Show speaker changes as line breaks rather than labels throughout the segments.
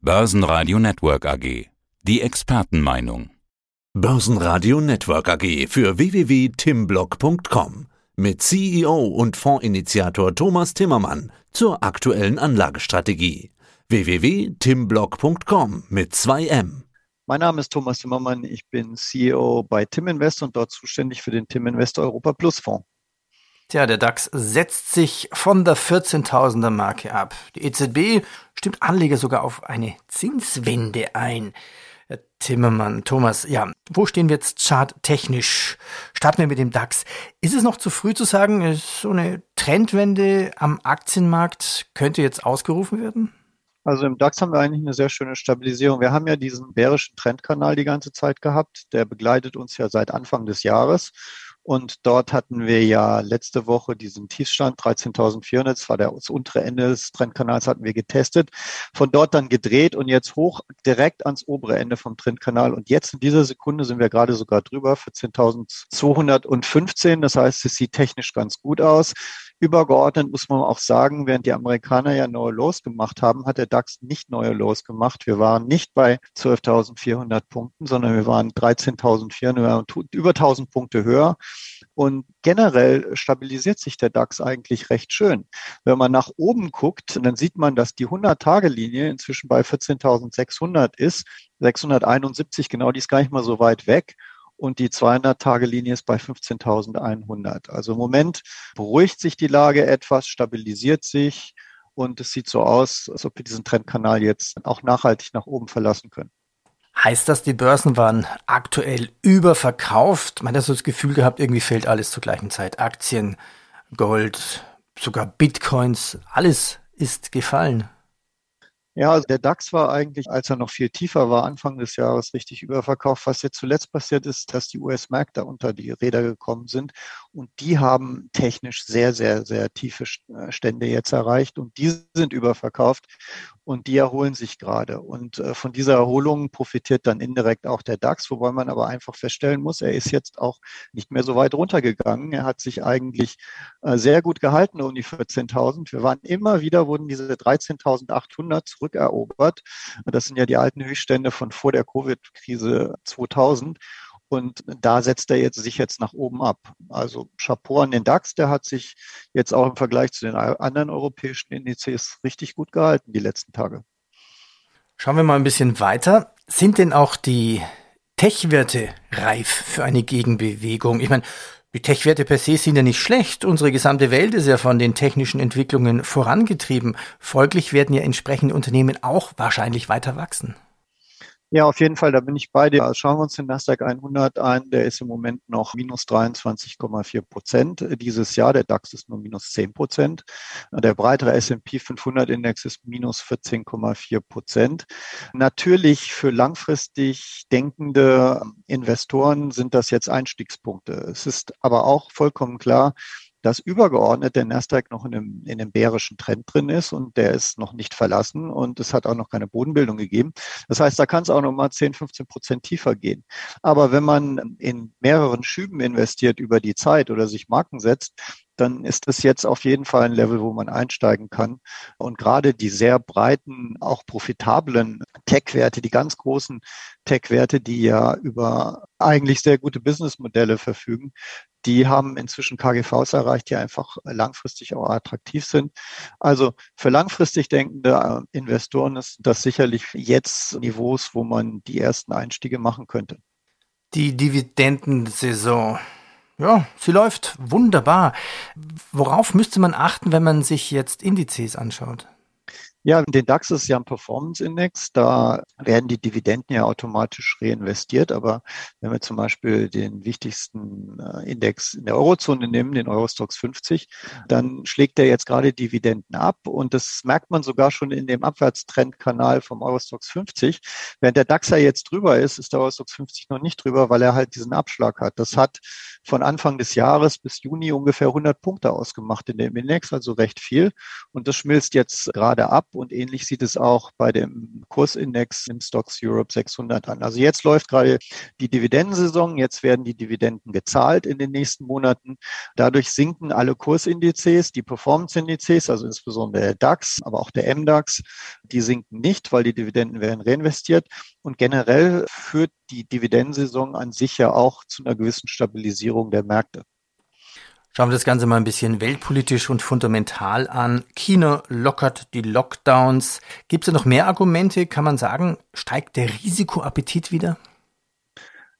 Börsenradio Network AG. Die Expertenmeinung.
Börsenradio Network AG für www.timblock.com mit CEO und Fondsinitiator Thomas Timmermann zur aktuellen Anlagestrategie. www.timblock.com mit 2M.
Mein Name ist Thomas Timmermann, ich bin CEO bei Tim Invest und dort zuständig für den Tim Invest Europa Plus Fonds.
Tja, der DAX setzt sich von der 14.000er Marke ab. Die EZB stimmt Anleger sogar auf eine Zinswende ein. Herr Timmermann, Thomas, ja, wo stehen wir jetzt charttechnisch? Starten wir mit dem DAX. Ist es noch zu früh zu sagen, so eine Trendwende am Aktienmarkt könnte jetzt ausgerufen werden?
Also im DAX haben wir eigentlich eine sehr schöne Stabilisierung. Wir haben ja diesen bärischen Trendkanal die ganze Zeit gehabt. Der begleitet uns ja seit Anfang des Jahres. Und dort hatten wir ja letzte Woche diesen Tiefstand 13.400, das war das untere Ende des Trendkanals, hatten wir getestet. Von dort dann gedreht und jetzt hoch direkt ans obere Ende vom Trendkanal. Und jetzt in dieser Sekunde sind wir gerade sogar drüber, 14.215. Das heißt, es sieht technisch ganz gut aus. Übergeordnet muss man auch sagen, während die Amerikaner ja neue Lows gemacht haben, hat der DAX nicht neue Lows gemacht. Wir waren nicht bei 12.400 Punkten, sondern wir waren 13.400, über 1.000 Punkte höher. Und generell stabilisiert sich der DAX eigentlich recht schön. Wenn man nach oben guckt, dann sieht man, dass die 100-Tage-Linie inzwischen bei 14.600 ist. 671, genau, die ist gar nicht mal so weit weg und die 200-Tage-Linie ist bei 15.100. Also im Moment beruhigt sich die Lage etwas, stabilisiert sich und es sieht so aus, als ob wir diesen Trendkanal jetzt auch nachhaltig nach oben verlassen können.
Heißt das, die Börsen waren aktuell überverkauft? Man hat so das Gefühl gehabt, irgendwie fehlt alles zur gleichen Zeit. Aktien, Gold, sogar Bitcoins, alles ist gefallen.
Ja, also der DAX war eigentlich, als er noch viel tiefer war, Anfang des Jahres richtig überverkauft. Was jetzt zuletzt passiert ist, dass die US-Märkte unter die Räder gekommen sind und die haben technisch sehr, sehr, sehr tiefe äh, Stände jetzt erreicht und die sind überverkauft und die erholen sich gerade. Und äh, von dieser Erholung profitiert dann indirekt auch der DAX, wobei man aber einfach feststellen muss, er ist jetzt auch nicht mehr so weit runtergegangen. Er hat sich eigentlich äh, sehr gut gehalten um die 14.000. Wir waren immer wieder, wurden diese 13.800 zurück zurückerobert. Das sind ja die alten Höchststände von vor der Covid-Krise 2000. Und da setzt er jetzt sich jetzt nach oben ab. Also Chapeau an den DAX, der hat sich jetzt auch im Vergleich zu den anderen europäischen Indizes richtig gut gehalten die letzten Tage.
Schauen wir mal ein bisschen weiter. Sind denn auch die Tech-Werte reif für eine Gegenbewegung? Ich meine, die Tech-Werte per se sind ja nicht schlecht. Unsere gesamte Welt ist ja von den technischen Entwicklungen vorangetrieben. Folglich werden ja entsprechende Unternehmen auch wahrscheinlich weiter wachsen.
Ja, auf jeden Fall, da bin ich bei dir. Also schauen wir uns den Nasdaq 100 an. Der ist im Moment noch minus 23,4 Prozent dieses Jahr. Der DAX ist nur minus 10 Prozent. Der breitere S&P 500 Index ist minus 14,4 Prozent. Natürlich für langfristig denkende Investoren sind das jetzt Einstiegspunkte. Es ist aber auch vollkommen klar, dass übergeordnet der Nasdaq noch in einem, in einem bärischen Trend drin ist und der ist noch nicht verlassen und es hat auch noch keine Bodenbildung gegeben. Das heißt, da kann es auch noch mal 10, 15 Prozent tiefer gehen. Aber wenn man in mehreren Schüben investiert über die Zeit oder sich Marken setzt, dann ist es jetzt auf jeden Fall ein Level, wo man einsteigen kann. Und gerade die sehr breiten, auch profitablen Tech-Werte, die ganz großen Tech-Werte, die ja über eigentlich sehr gute Businessmodelle verfügen, die haben inzwischen KGVs erreicht, die einfach langfristig auch attraktiv sind. Also für langfristig denkende äh, Investoren ist das sicherlich jetzt Niveaus, wo man die ersten Einstiege machen könnte.
Die Dividendensaison. Ja, sie läuft wunderbar. Worauf müsste man achten, wenn man sich jetzt Indizes anschaut?
Ja, den DAX ist ja ein Performance-Index. Da werden die Dividenden ja automatisch reinvestiert. Aber wenn wir zum Beispiel den wichtigsten äh, Index in der Eurozone nehmen, den Eurostox 50, dann schlägt der jetzt gerade Dividenden ab. Und das merkt man sogar schon in dem Abwärtstrendkanal vom Eurostox 50. Während der DAX ja jetzt drüber ist, ist der Eurostox 50 noch nicht drüber, weil er halt diesen Abschlag hat. Das hat von Anfang des Jahres bis Juni ungefähr 100 Punkte ausgemacht in dem Index, also recht viel. Und das schmilzt jetzt gerade ab und ähnlich sieht es auch bei dem Kursindex im Stocks Europe 600 an. Also jetzt läuft gerade die Dividendensaison, jetzt werden die Dividenden gezahlt in den nächsten Monaten. Dadurch sinken alle Kursindizes, die Performance-Indizes, also insbesondere der DAX, aber auch der MDAX, die sinken nicht, weil die Dividenden werden reinvestiert. Und generell führt die Dividendensaison an sich ja auch zu einer gewissen Stabilisierung der Märkte.
Schauen wir das Ganze mal ein bisschen weltpolitisch und fundamental an. China lockert die Lockdowns. Gibt es da noch mehr Argumente? Kann man sagen, steigt der Risikoappetit wieder?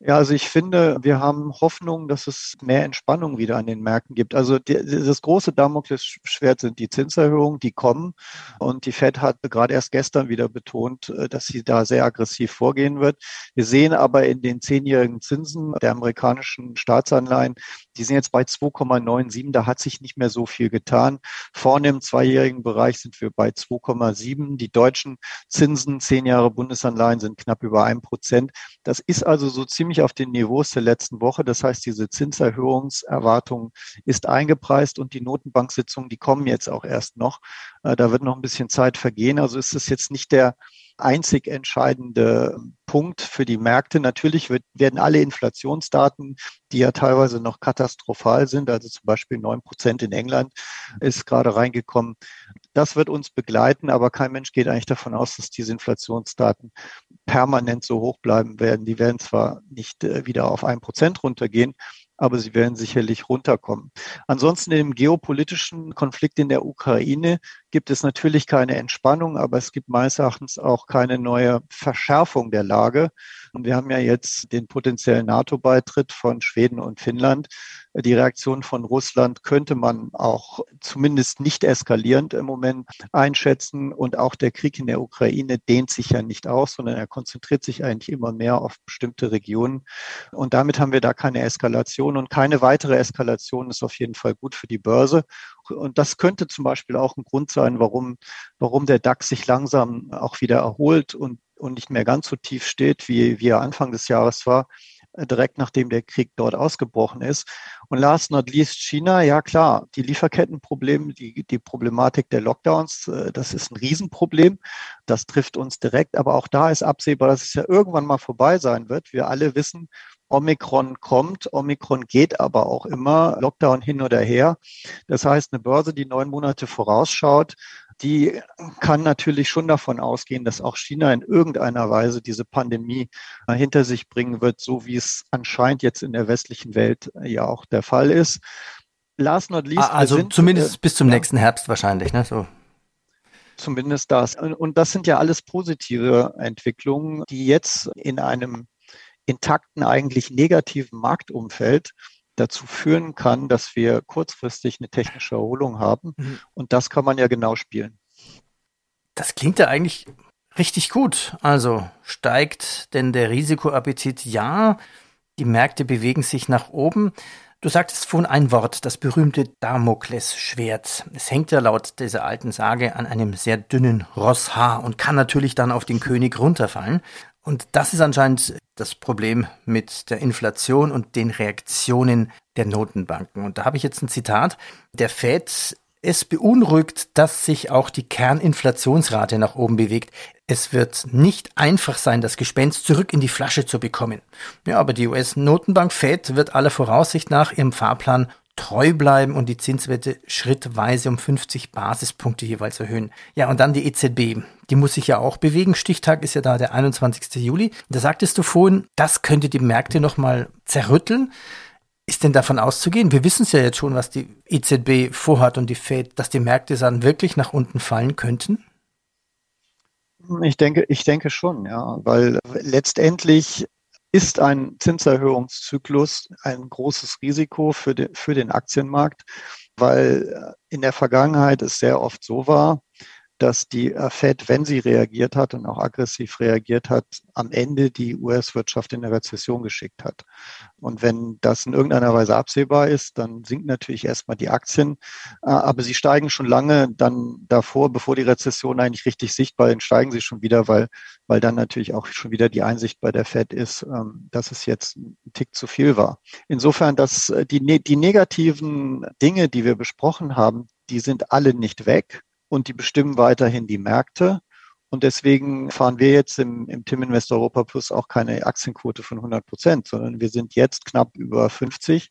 Ja, also ich finde, wir haben Hoffnung, dass es mehr Entspannung wieder an den Märkten gibt. Also das große Damoklesschwert sind die Zinserhöhungen, die kommen. Und die Fed hat gerade erst gestern wieder betont, äh, dass sie da sehr aggressiv vorgehen wird. Wir sehen aber in den zehnjährigen Zinsen der amerikanischen Staatsanleihen, die sind jetzt bei 2,97. Da hat sich nicht mehr so viel getan. Vorne im zweijährigen Bereich sind wir bei 2,7. Die deutschen Zinsen, zehn Jahre Bundesanleihen sind knapp über ein Prozent. Das ist also so ziemlich auf den Niveaus der letzten Woche. Das heißt, diese Zinserhöhungserwartung ist eingepreist und die Notenbanksitzungen, die kommen jetzt auch erst noch. Äh, da wird noch ein bisschen Zeit vergehen. Also ist es jetzt nicht der einzig entscheidende Punkt für die Märkte. Natürlich wird, werden alle Inflationsdaten, die ja teilweise noch katastrophal sind, also zum Beispiel neun Prozent in England ist gerade reingekommen. Das wird uns begleiten, aber kein Mensch geht eigentlich davon aus, dass diese Inflationsdaten permanent so hoch bleiben werden. Die werden zwar nicht äh, wieder auf ein Prozent runtergehen, aber sie werden sicherlich runterkommen. Ansonsten im geopolitischen Konflikt in der Ukraine gibt es natürlich keine Entspannung, aber es gibt meines Erachtens auch keine neue Verschärfung der Lage. Und wir haben ja jetzt den potenziellen NATO-Beitritt von Schweden und Finnland. Die Reaktion von Russland könnte man auch zumindest nicht eskalierend im Moment einschätzen. Und auch der Krieg in der Ukraine dehnt sich ja nicht aus, sondern er konzentriert sich eigentlich immer mehr auf bestimmte Regionen. Und damit haben wir da keine Eskalation und keine weitere Eskalation ist auf jeden Fall gut für die Börse. Und das könnte zum Beispiel auch ein Grund sein, warum, warum der DAX sich langsam auch wieder erholt und, und nicht mehr ganz so tief steht, wie, wie er Anfang des Jahres war, äh, direkt nachdem der Krieg dort ausgebrochen ist. Und last not least China, ja klar, die Lieferkettenprobleme, die, die Problematik der Lockdowns, äh, das ist ein Riesenproblem. Das trifft uns direkt, aber auch da ist absehbar, dass es ja irgendwann mal vorbei sein wird. Wir alle wissen, Omikron kommt, Omikron geht aber auch immer, Lockdown hin oder her. Das heißt, eine Börse, die neun Monate vorausschaut, die kann natürlich schon davon ausgehen, dass auch China in irgendeiner Weise diese Pandemie äh, hinter sich bringen wird, so wie es anscheinend jetzt in der westlichen Welt äh, ja auch der Fall ist.
Last not least. Also sind, zumindest äh, bis zum ja, nächsten Herbst wahrscheinlich, ne? So.
Zumindest das. Und das sind ja alles positive Entwicklungen, die jetzt in einem intakten, eigentlich negativen Marktumfeld dazu führen kann, dass wir kurzfristig eine technische Erholung haben. Mhm. Und das kann man ja genau spielen.
Das klingt ja eigentlich richtig gut. Also steigt denn der Risikoappetit? Ja, die Märkte bewegen sich nach oben. Du sagtest vorhin ein Wort, das berühmte Damoklesschwert. Es hängt ja laut dieser alten Sage an einem sehr dünnen Rosshaar und kann natürlich dann auf den König runterfallen. Und das ist anscheinend das Problem mit der Inflation und den Reaktionen der Notenbanken. Und da habe ich jetzt ein Zitat. Der Fed es beunruhigt, dass sich auch die Kerninflationsrate nach oben bewegt. Es wird nicht einfach sein, das Gespenst zurück in die Flasche zu bekommen. Ja, aber die US-Notenbank Fed wird aller Voraussicht nach ihrem Fahrplan treu bleiben und die Zinswerte schrittweise um 50 Basispunkte jeweils erhöhen. Ja, und dann die EZB. Die muss sich ja auch bewegen. Stichtag ist ja da der 21. Juli. Da sagtest du vorhin, das könnte die Märkte nochmal zerrütteln. Ist denn davon auszugehen? Wir wissen es ja jetzt schon, was die EZB vorhat und die Fed, dass die Märkte dann wirklich nach unten fallen könnten?
Ich denke, ich denke schon, ja, weil letztendlich ist ein Zinserhöhungszyklus ein großes Risiko für, den für den Aktienmarkt, weil in der Vergangenheit es sehr oft so war, dass die äh, Fed, wenn sie reagiert hat und auch aggressiv reagiert hat, am Ende die US-Wirtschaft in eine Rezession geschickt hat. Und wenn das in irgendeiner Weise absehbar ist, dann sinken natürlich erstmal die Aktien, äh, aber sie steigen schon lange dann davor, bevor die Rezession eigentlich richtig sichtbar ist, steigen sie schon wieder, weil, weil dann natürlich auch schon wieder die Einsicht bei der Fed ist, ähm, dass es jetzt ein Tick zu viel war. Insofern, dass äh, die, die negativen Dinge, die wir besprochen haben, die sind alle nicht weg und die bestimmen weiterhin die Märkte. Und deswegen fahren wir jetzt im, im Tim Invest Europa Plus auch keine Aktienquote von 100 Prozent, sondern wir sind jetzt knapp über 50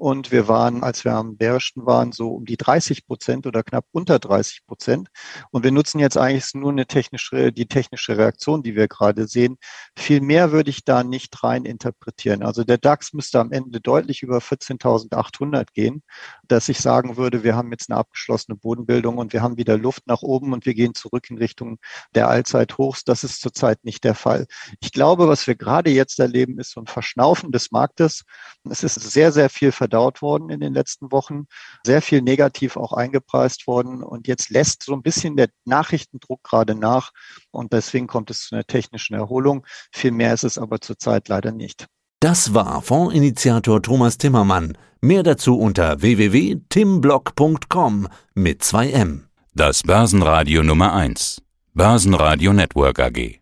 und wir waren, als wir am bärischen waren, so um die 30 Prozent oder knapp unter 30 Prozent. Und wir nutzen jetzt eigentlich nur eine technische, die technische Reaktion, die wir gerade sehen. Viel mehr würde ich da nicht rein interpretieren. Also der DAX müsste am Ende deutlich über 14.800 gehen, dass ich sagen würde, wir haben jetzt eine abgeschlossene Bodenbildung und wir haben wieder Luft nach oben und wir gehen zurück in Richtung der Allzeithochs. Das ist zurzeit nicht der Fall. Ich glaube, was wir gerade jetzt erleben, ist so ein Verschnaufen des Marktes. Es ist sehr, sehr viel verdaut worden in den letzten Wochen, sehr viel negativ auch eingepreist worden und jetzt lässt so ein bisschen der Nachrichtendruck gerade nach und deswegen kommt es zu einer technischen Erholung. Viel mehr ist es aber zurzeit leider nicht.
Das war Fondsinitiator Thomas Timmermann. Mehr dazu unter www.timblock.com mit 2M.
Das Börsenradio Nummer 1. Börsenradio Network AG.